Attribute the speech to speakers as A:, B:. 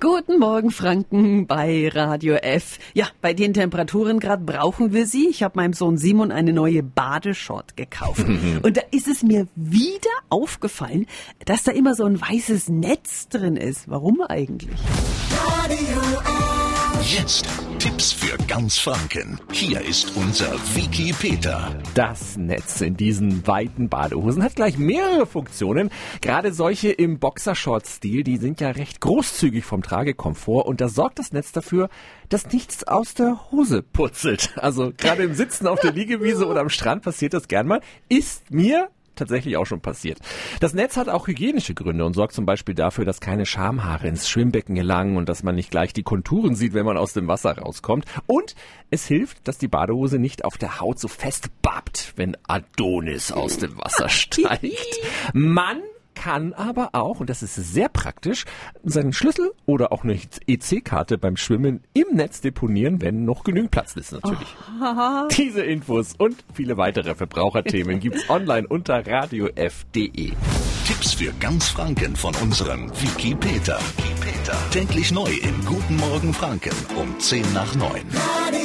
A: Guten Morgen, Franken bei Radio F. Ja, bei den Temperaturen gerade brauchen wir sie. Ich habe meinem Sohn Simon eine neue Badeshort gekauft. Und da ist es mir wieder aufgefallen, dass da immer so ein weißes Netz drin ist. Warum eigentlich?
B: Radio F. Jetzt Tipps für ganz Franken. Hier ist unser Wiki Peter.
C: Das Netz in diesen weiten Badehosen hat gleich mehrere Funktionen. Gerade solche im Boxershort-Stil, die sind ja recht großzügig vom Tragekomfort und da sorgt das Netz dafür, dass nichts aus der Hose putzelt. Also gerade im Sitzen auf der Liegewiese oder am Strand passiert das gern mal. Ist mir tatsächlich auch schon passiert. Das Netz hat auch hygienische Gründe und sorgt zum Beispiel dafür, dass keine Schamhaare ins Schwimmbecken gelangen und dass man nicht gleich die Konturen sieht, wenn man aus dem Wasser rauskommt. Und es hilft, dass die Badehose nicht auf der Haut so fest babbt, wenn Adonis aus dem Wasser steigt. Man kann aber auch, und das ist sehr praktisch, seinen Schlüssel oder auch eine EC-Karte beim Schwimmen im Netz deponieren, wenn noch genügend Platz ist natürlich.
A: Haha.
C: Diese Infos und viele weitere Verbraucherthemen gibt's online unter radiof.de.
B: Tipps für ganz Franken von unserem Wiki Peter. Wiki Peter. Täglich neu im Guten Morgen Franken um 10 nach 9.
D: Radio